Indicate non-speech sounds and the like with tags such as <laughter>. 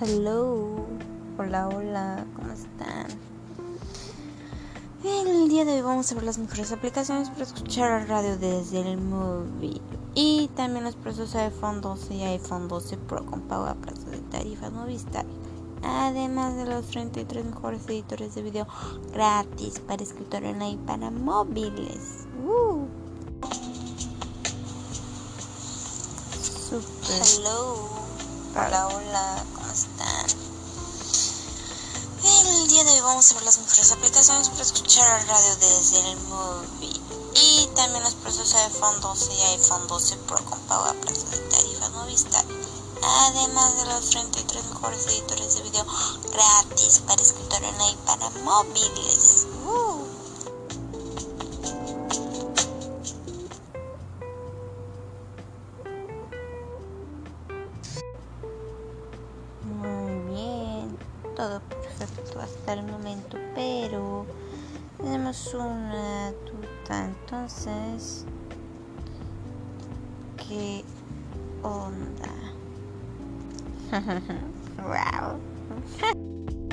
Hello, hola, hola, ¿cómo están? El día de hoy vamos a ver las mejores aplicaciones para escuchar la radio desde el móvil y también los precios de iPhone 12 y iPhone 12 Pro con pago a plazo de tarifas Movistar. Además de los 33 mejores editores de video gratis para escritorio online para móviles. Uh. Super. Hello. Hola, hola, ¿cómo El día de hoy vamos a ver las mejores aplicaciones para escuchar la radio desde el móvil y también los precios de iPhone 12 y iPhone 12 Pro con pago a plazo de tarifa Movistar. Además de los 33 mejores editores de video gratis para escritorio online para móviles. Todo perfecto hasta el momento, pero tenemos una duda, entonces, ¿qué onda? <laughs> wow.